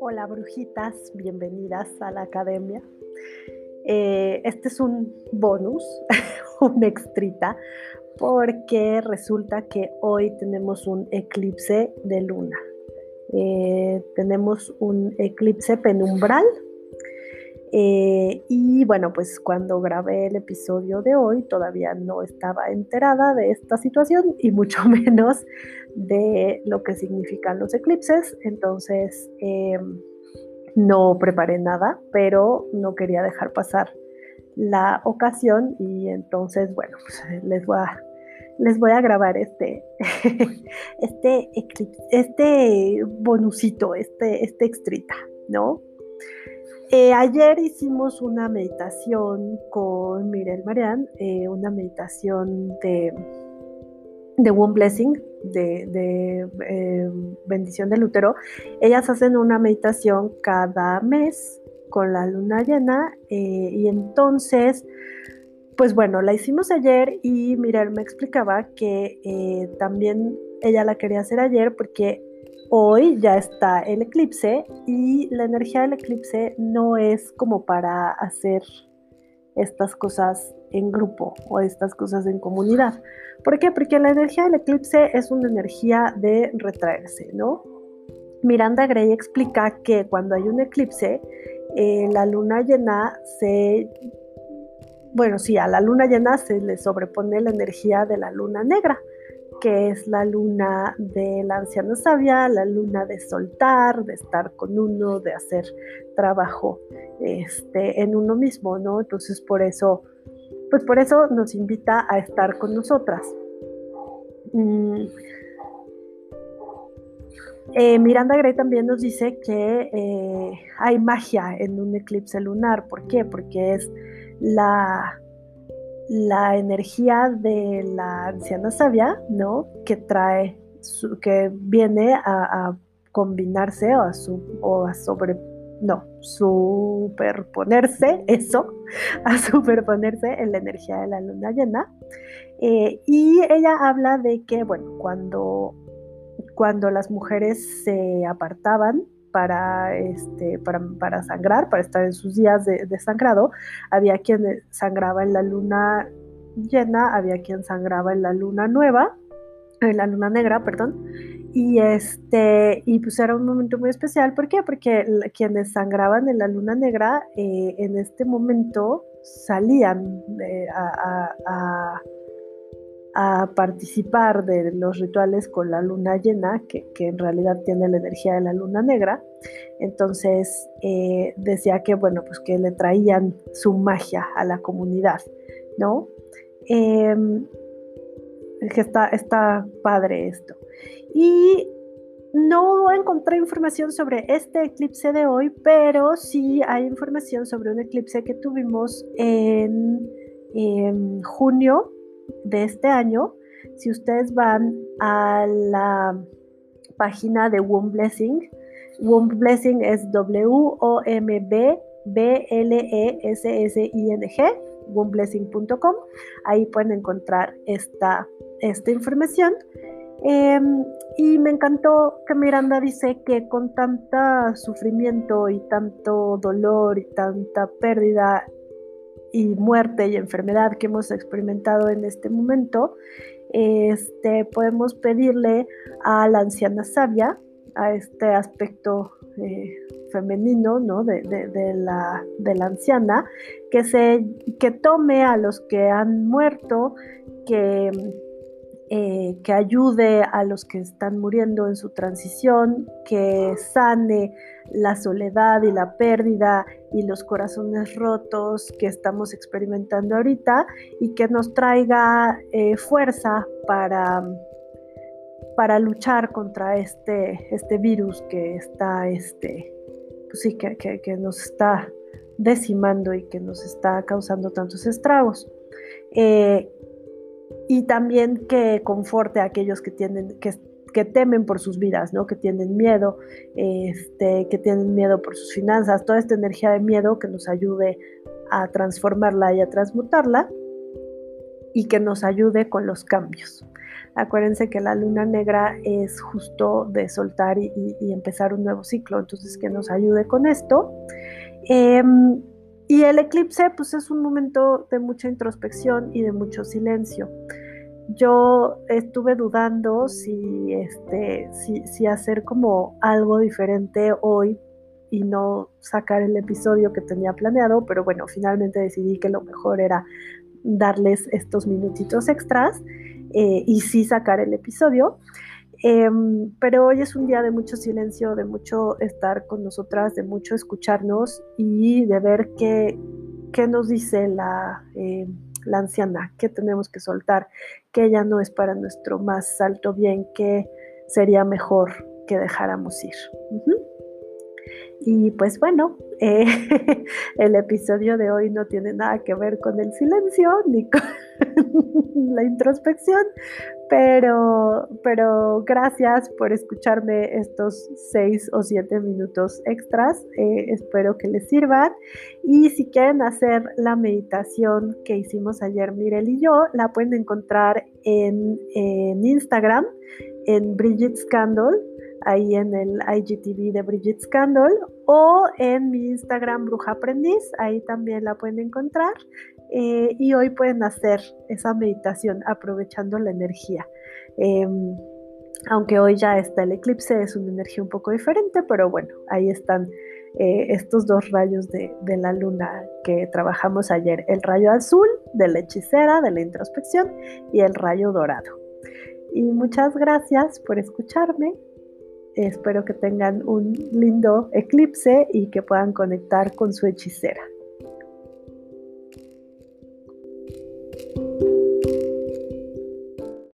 Hola brujitas, bienvenidas a la academia. Eh, este es un bonus, un extrita, porque resulta que hoy tenemos un eclipse de luna. Eh, tenemos un eclipse penumbral eh, y bueno, pues cuando grabé el episodio de hoy todavía no estaba enterada de esta situación y mucho menos de lo que significan los eclipses. Entonces em, no preparé nada, pero no quería dejar pasar la ocasión y entonces, bueno, pues les voy a, grabar este, este, este bonusito, este, este extrita, ¿no? Eh, ayer hicimos una meditación con Mirel Marian, eh, una meditación de, de One Blessing, de, eh, bendición del útero. Ellas hacen una meditación cada mes con la luna llena y entonces, pues bueno, la hicimos ayer y Mirel me explicaba que también ella la quería hacer ayer porque hoy ya está el eclipse y la energía del eclipse no es como para hacer estas cosas en grupo o estas cosas en comunidad. ¿Por qué? Porque la energía del eclipse es una energía de retraerse, ¿no? Miranda Gray explica que cuando hay un eclipse, eh, la luna llena se... Bueno, sí, a la luna llena se le sobrepone la energía de la luna negra que es la luna de la anciana sabia, la luna de soltar, de estar con uno, de hacer trabajo este, en uno mismo, ¿no? Entonces por eso, pues por eso nos invita a estar con nosotras. Mm. Eh, Miranda Gray también nos dice que eh, hay magia en un eclipse lunar. ¿Por qué? Porque es la la energía de la anciana sabia, ¿no? Que trae, que viene a, combinarse o a, o a sobre, no, superponerse, eso, a superponerse en la energía de la luna llena. Eh, y ella habla de que, bueno, cuando, cuando las mujeres se apartaban para, este, para, sangrar, para estar en sus días de, sangrado. Había quien sangraba en la luna llena, había quien sangraba en la luna nueva, en la luna negra, perdón. Y este, y pues era un momento muy especial. ¿Por qué? Porque quienes sangraban en la luna negra eh, en este momento salían a participar de los rituales con la luna llena, que, en realidad tiene la energía de la luna negra. Entonces eh, decía que, bueno, pues que le traían su magia a la comunidad, ¿no? Em, que está, está padre esto. Y no encontré información sobre este eclipse de hoy, pero sí hay información sobre un eclipse que tuvimos en junio de este año, si ustedes van a la página de Womb Blessing, Womb Blessing es W-O-M-B-B-L-E-S-S-I-N-G, wombblessing.com. Ahí pueden encontrar esta, esta información. Em, y me encantó que Miranda dice que con tanta sufrimiento y tanto dolor y tanta pérdida y muerte y enfermedad que hemos experimentado en este momento, este, podemos pedirle a la anciana sabia, a este aspecto eh, femenino ¿no? de, la, de, la, anciana, que, se, que tome a los que han muerto, que eh, que ayude a los que están muriendo en su transición, que sane la soledad y la pérdida y los corazones rotos que estamos experimentando ahorita y que nos traiga eh, fuerza para, para luchar contra este, este virus que está, este, pues sí, que, que, nos está decimando y que nos está causando tantos estragos. Eh, y también que conforte a aquellos que tienen que, que temen por sus vidas, ¿no? Que tienen miedo, este, que tienen miedo por sus finanzas, toda esta energía de miedo que nos ayude a transformarla y a transmutarla y que nos ayude con los cambios. Acuérdense que la luna negra es justo de soltar y, empezar un nuevo ciclo, entonces que nos ayude con esto. Em, y el eclipse, pues es un momento de mucha introspección y de mucho silencio. Yo estuve dudando si, este, si, si hacer como algo diferente hoy y no sacar el episodio que tenía planeado, pero bueno, finalmente decidí que lo mejor era darles estos minutitos extras eh, y sí sacar el episodio. Em, pero hoy es un día de mucho silencio, de mucho estar con nosotras, de mucho escucharnos y de ver qué, qué nos dice la, eh, la anciana, qué tenemos que soltar, que ya no es para nuestro más alto bien, que sería mejor que dejáramos ir. Y pues bueno, eh, el episodio de hoy no tiene nada que ver con el silencio ni con la introspección, pero, pero gracias por escucharme estos seis o siete minutos extras. Eh, espero que les sirvan. Y si quieren hacer la meditación que hicimos ayer Mirel y yo, la pueden encontrar en, en Instagram, en Bridget Scandal ahí en el IGTV de Bridget Scandal o en mi Instagram Bruja Aprendiz, ahí también la pueden encontrar. Eh, y hoy pueden hacer esa meditación aprovechando la energía. Em, aunque hoy ya está el eclipse, es una energía un poco diferente, pero bueno, ahí están eh, estos dos rayos de, de, la luna que trabajamos ayer, el rayo azul de la hechicera, de la introspección, y el rayo dorado. Y muchas gracias por escucharme. Espero que tengan un lindo eclipse y que puedan conectar con su hechicera.